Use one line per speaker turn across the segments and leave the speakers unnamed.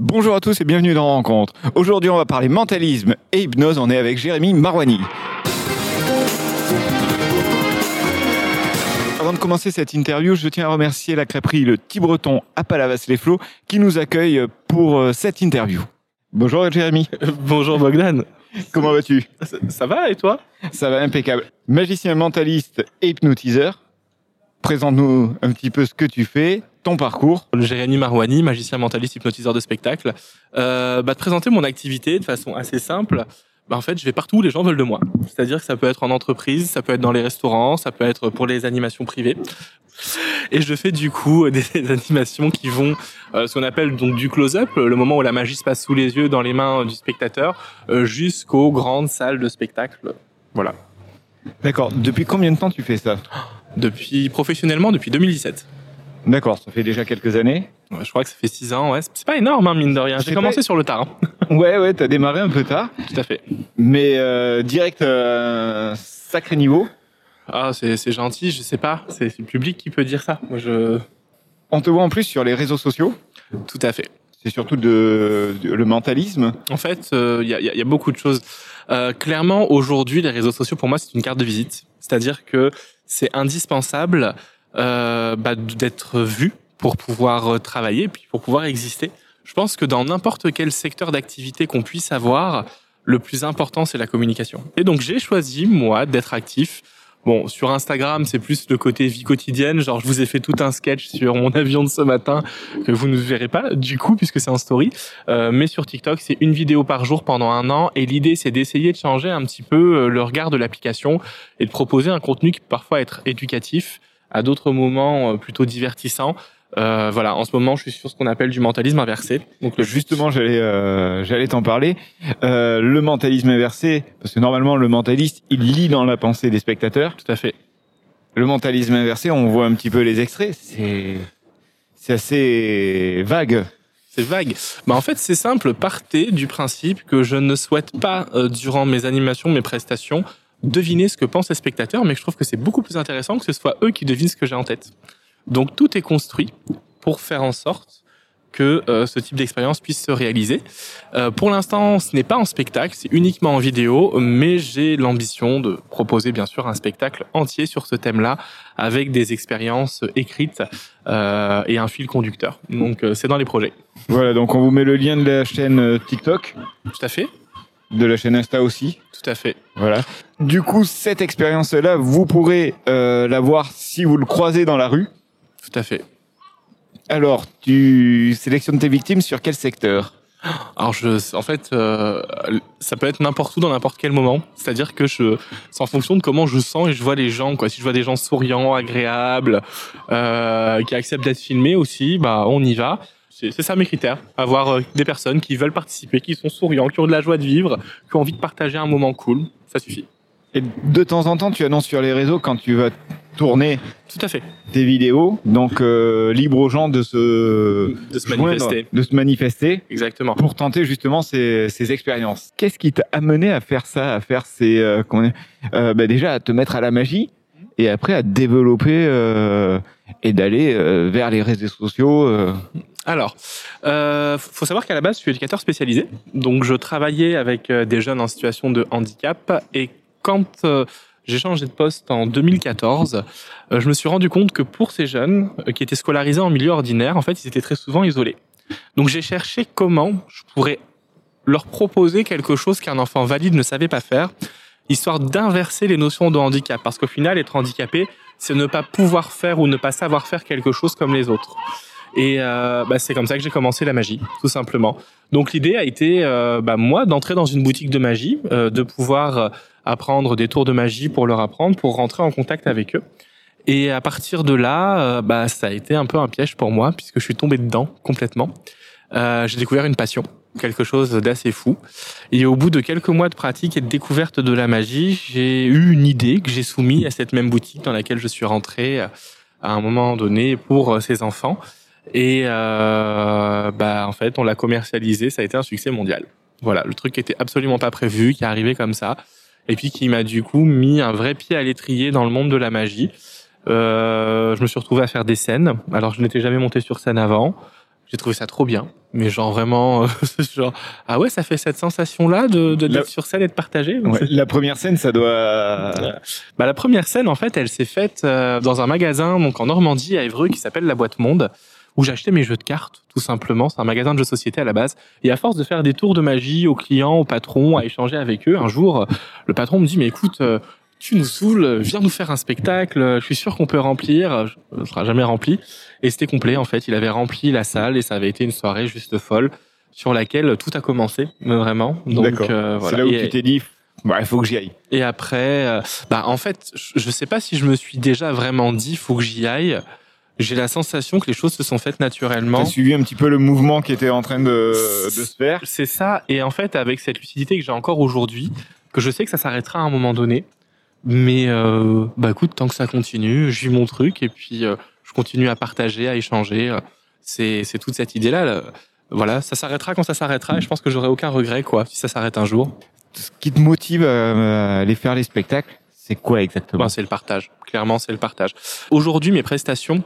Bonjour à tous et bienvenue dans Rencontre. Aujourd'hui, on va parler mentalisme et hypnose. On est avec Jérémy Marwani. Avant de commencer cette interview, je tiens à remercier la crêperie Le Petit Breton à Palavas-les-Flots qui nous accueille pour euh, cette interview. Bonjour Jérémy.
Bonjour Bogdan.
Comment vas-tu?
Ça, ça va et toi?
Ça va impeccable. Magicien mentaliste et hypnotiseur. Présente-nous un petit peu ce que tu fais, ton parcours.
Jérémy Marwani, magicien mentaliste hypnotiseur de spectacle. Euh, bah, te présenter mon activité de façon assez simple. Bah, en fait, je vais partout où les gens veulent de moi. C'est-à-dire que ça peut être en entreprise, ça peut être dans les restaurants, ça peut être pour les animations privées. Et je fais du coup des, animations qui vont, euh, ce qu'on appelle donc du close-up, le moment où la magie se passe sous les yeux, dans les mains du spectateur, euh, jusqu'aux grandes salles de spectacle. Voilà.
D'accord. Depuis combien de temps tu fais ça
Depuis professionnellement depuis 2017.
D'accord, ça fait déjà quelques années.
Ouais, je crois que ça fait six ans. Ouais, c'est pas énorme, hein, mine de rien. J'ai commencé sur le tard.
Hein. ouais, ouais, t'as démarré un peu tard.
Tout à fait.
Mais euh, direct, euh, sacré niveau.
Ah, c'est gentil. Je sais pas. C'est le public qui peut dire ça. Moi, je.
On te voit en plus sur les réseaux sociaux.
Tout à fait.
C'est surtout de, de, le mentalisme.
En fait, il euh, y, a, y, a, beaucoup de choses. Euh, clairement, aujourd'hui, les réseaux sociaux, pour moi, c'est une carte de visite. C'est-à-dire que c'est indispensable euh, bah, d'être vu pour pouvoir euh, travailler, puis pour pouvoir exister. Je pense que dans n'importe quel secteur d'activité qu'on puisse avoir, le plus important, c'est la communication. Et donc, j'ai choisi, moi, d'être actif. Bon, sur Instagram, c'est plus le côté vie quotidienne. Genre, je vous ai fait tout un sketch sur mon avion de ce matin que vous ne verrez pas, du coup, puisque c'est en story. Euh, mais sur TikTok, c'est une vidéo par jour pendant un an. Et l'idée, c'est d'essayer de changer un petit peu le regard de l'application et de proposer un contenu qui peut parfois être éducatif, à d'autres moments euh, plutôt divertissants. Euh, voilà, en ce moment, je suis sur ce qu'on appelle du mentalisme inversé.
Donc justement, j'allais euh, j'allais t'en parler. Euh, le mentalisme inversé, parce que normalement, le mentaliste, il lit dans la pensée des spectateurs.
Tout à fait.
Le mentalisme inversé, on voit un petit peu les extraits. C'est c'est assez vague.
C'est vague. Bah en fait, c'est simple. Partez du principe que je ne souhaite pas, durant mes animations, mes prestations, deviner ce que pensent les spectateurs, mais je trouve que c'est beaucoup plus intéressant que ce soit eux qui devinent ce que j'ai en tête. Donc tout est construit pour faire en sorte que euh, ce type d'expérience puisse se réaliser. Euh, pour l'instant, ce n'est pas en spectacle, c'est uniquement en vidéo, mais j'ai l'ambition de proposer bien sûr un spectacle entier sur ce thème-là, avec des expériences écrites euh, et un fil conducteur. Donc euh, c'est dans les projets.
Voilà, donc on vous met le lien de la chaîne TikTok.
Tout à fait.
De la chaîne Insta aussi.
Tout à fait.
Voilà. Du coup, cette expérience-là, vous pourrez euh, la voir si vous le croisez dans la rue.
Tout à fait.
Alors, tu sélectionnes tes victimes sur quel secteur?
Alors je, en fait, euh, ça peut être n'importe où dans n'importe quel moment. C'est-à-dire que je, c'est en fonction de comment je sens et je vois les gens. Quoi. Si je vois des gens souriants, agréables, euh, qui acceptent d'être filmés aussi, bah on y va. C'est, c'est ça mes critères. Avoir euh, des personnes qui veulent participer, qui sont souriants, qui ont de la joie de vivre, qui ont envie de partager un moment cool. Ça suffit.
Et de temps en temps, tu annonces sur les réseaux quand tu vas tourner
Tout à fait.
tes vidéos, donc euh, libre aux gens de se,
De se
joindre,
manifester.
de se manifester
Exactement.
pour tenter justement ces, ces expériences. Qu'est-ce qui t'a amené à faire ça, à faire ces, euh, euh, bah déjà à te mettre à la magie et après à développer euh, et d'aller euh, vers les réseaux sociaux. euh?
Alors, euh, faut savoir qu'à la base, je suis éducateur spécialisé. Donc, je travaillais avec des jeunes en situation de handicap. Et quand euh, j'ai changé de poste en 2014, euh, je me suis rendu compte que pour ces jeunes euh, qui étaient scolarisés en milieu ordinaire, en fait, ils étaient très souvent isolés. Donc, j'ai cherché comment je pourrais leur proposer quelque chose qu'un enfant valide ne savait pas faire, histoire d'inverser les notions de handicap. Parce qu'au final, être handicapé, c'est ne pas pouvoir faire ou ne pas savoir faire quelque chose comme les autres. Et bah, c'est comme ça que j'ai commencé la magie, tout simplement. Donc l'idée a été, bah, moi, d'entrer dans une boutique de magie, de pouvoir apprendre des tours de magie pour leur apprendre, pour rentrer en contact avec eux. Et à partir de là, euh, bah, ça a été un peu un piège pour moi, puisque je suis tombé dedans complètement. Euh, j'ai découvert une passion, quelque chose d'assez fou. Et au bout de quelques mois de pratique et de découverte de la magie, j'ai eu une idée que j'ai soumise à cette même boutique dans laquelle je suis rentré euh, à un moment donné pour euh, ces enfants. Et euh, bah, en fait, on l'a commercialisé, ça a été un succès mondial. Voilà, le truc qui était absolument pas prévu, qui est arrivé comme ça, et puis qui m'a du coup mis un vrai pied à l'étrier dans le monde de la magie. Euh, je me suis retrouvé à faire des scènes. Alors, je n'étais jamais monté sur scène avant. J'ai trouvé ça trop bien. Mais genre vraiment, genre, ah ouais, ça fait cette sensation-là de, de, d'être sur scène et de partager?
Ouais, la première scène, ça doit...
Bah, la première scène, en fait, elle s'est faite euh, dans un magasin donc en Normandie, à Évreux, qui s'appelle La Boîte Monde, où j'achetais mes jeux de cartes, tout simplement. C'est un magasin de jeux de société à la base. Et à force de faire des tours de magie aux clients, aux patrons, à échanger avec eux, un jour, le patron me dit, mais écoute, euh, tu nous saoules, viens nous faire un spectacle, je suis sûr qu'on peut remplir, ne sera jamais rempli. Et c'était complet, en fait. Il avait rempli la salle et ça avait été une soirée juste folle sur laquelle tout a commencé, vraiment.
Donc, euh, voilà. C'est là où
et,
tu t'es dit, bah, il faut que j'y aille.
Et après, euh, bah, en fait, je sais pas si je me suis déjà vraiment dit, il faut que j'y aille. J'ai la sensation que les choses se sont faites naturellement.
T'as suivi un petit peu le mouvement qui était en train de, de se faire.
C'est ça. Et en fait, avec cette lucidité que j'ai encore aujourd'hui, que je sais que ça s'arrêtera à un moment donné, mais euh, bah écoute, tant que ça continue, je vis mon truc et puis euh, je continue à partager, à échanger. C'est c'est toute cette idée là. Voilà, ça s'arrêtera quand ça s'arrêtera et je pense que j'aurai aucun regret quoi si ça s'arrête un jour.
Ce qui te motive à aller faire les spectacles, c'est quoi exactement?
Bah, C'est le partage. Clairement, c'est le partage. Aujourd'hui, mes prestations,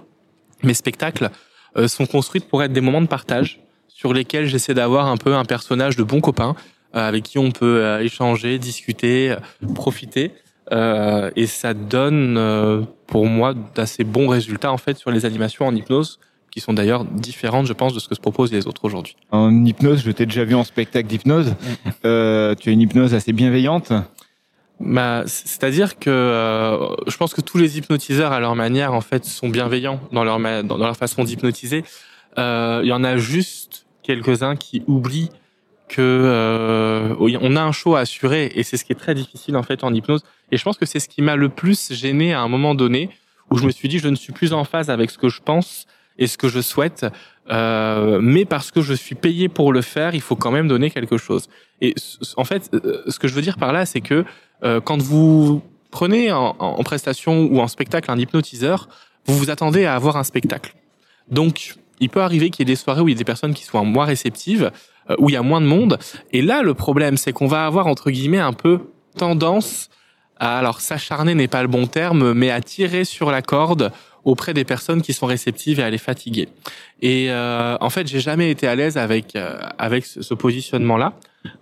mes spectacles euh, sont construites pour être des moments de partage sur lesquels j'essaie d'avoir un peu un personnage de bon copain euh, avec qui on peut euh, échanger, discuter, profiter. Euh, et ça donne euh, pour moi d'assez bons résultats en fait sur les animations en hypnose qui sont d'ailleurs différentes, je pense, de ce que se proposent les autres aujourd'hui.
En hypnose, je t'ai déjà vu en spectacle d'hypnose. Euh, tu as une hypnose assez bienveillante.
Bah, c'est-à-dire que euh, je pense que tous les hypnotiseurs, à leur manière, en fait, sont bienveillants dans leur dans leur façon d'hypnotiser. Il y en a juste quelques-uns qui oublient que euh, on a un show à assurer et c'est ce qui est très difficile en fait en hypnose et je pense que c'est ce qui m'a le plus gêné à un moment donné où je me suis dit je ne suis plus en phase avec ce que je pense et ce que je souhaite euh, mais parce que je suis payé pour le faire il faut quand même donner quelque chose et en fait euh, ce que je veux dire par là c'est que euh, quand vous prenez en, prestation ou en spectacle un hypnotiseur vous vous attendez à avoir un spectacle donc il peut arriver qu'il y ait des soirées où il y a des personnes qui soient moins réceptives où il y a moins de monde. Et là, le problème, c'est qu'on va avoir, entre guillemets, un peu tendance à, alors s'acharner n'est pas le bon terme, mais à tirer sur la corde auprès des personnes qui sont réceptives et à les fatiguer. Et euh, en fait, j'ai jamais été à l'aise avec euh, avec ce, positionnement-là.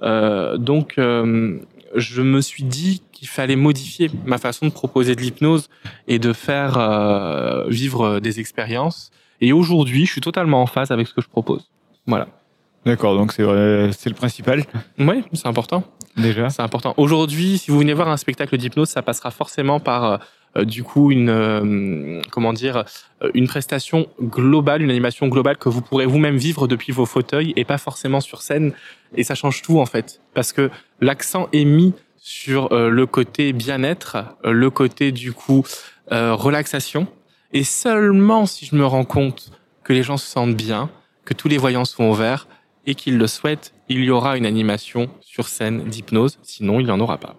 Euh, donc, euh, je me suis dit qu'il fallait modifier ma façon de proposer de l'hypnose et de faire vivre des expériences. Et aujourd'hui, je suis totalement en phase avec ce que je propose. Voilà.
D'accord, donc c'est le principal.
Oui, c'est important.
Déjà.
C'est important. Aujourd'hui, si vous venez voir un spectacle d'hypnose, ça passera forcément par du coup une euh, comment dire euh, une prestation globale, une animation globale que vous pourrez vous-même vivre depuis vos fauteuils et pas forcément sur scène. Et ça change tout en fait, parce que l'accent est mis sur euh, le côté bien-être, euh, le côté du coup relaxation. Et seulement si je me rends compte que les gens se sentent bien, que tous les voyants sont ouverts, et qu'il le souhaite, il y aura une animation sur scène d'hypnose, sinon il n'y en aura pas.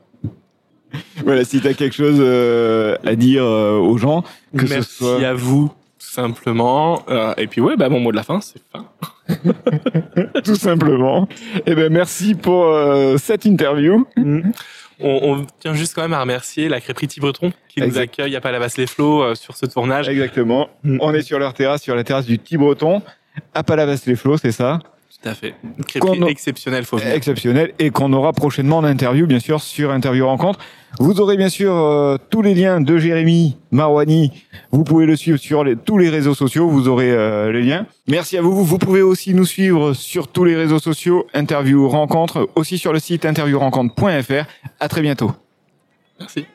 Voilà, si tu as quelque chose euh, à dire euh, aux gens, que
Merci
ce soit...
à vous, tout simplement. Euh, et puis ouais, bah, mon mot de la fin, c'est fin.
tout simplement. Et ben merci pour cette interview.
On, on, tient juste quand même à remercier la crêperie Tibreton qui
Exact.
nous accueille à Palavas-les-Flots sur ce tournage.
Exactement.
Mm.
On est sur leur terrasse, sur la terrasse du Tibreton, à Palavas-les-Flots, c'est ça?
Tout à fait. Exceptionnelle, faut venir.
exceptionnel et qu'on aura prochainement en interview, bien sûr, sur Interview Rencontre. Vous aurez bien sûr euh, tous les liens de Jérémy Marouani. Vous pouvez le suivre sur les- tous les réseaux sociaux. Vous aurez euh, les liens. Merci à vous. Vous pouvez aussi nous suivre sur tous les réseaux sociaux Interview Rencontre, aussi sur le site interviewrencontre.fr. À très bientôt.
Merci.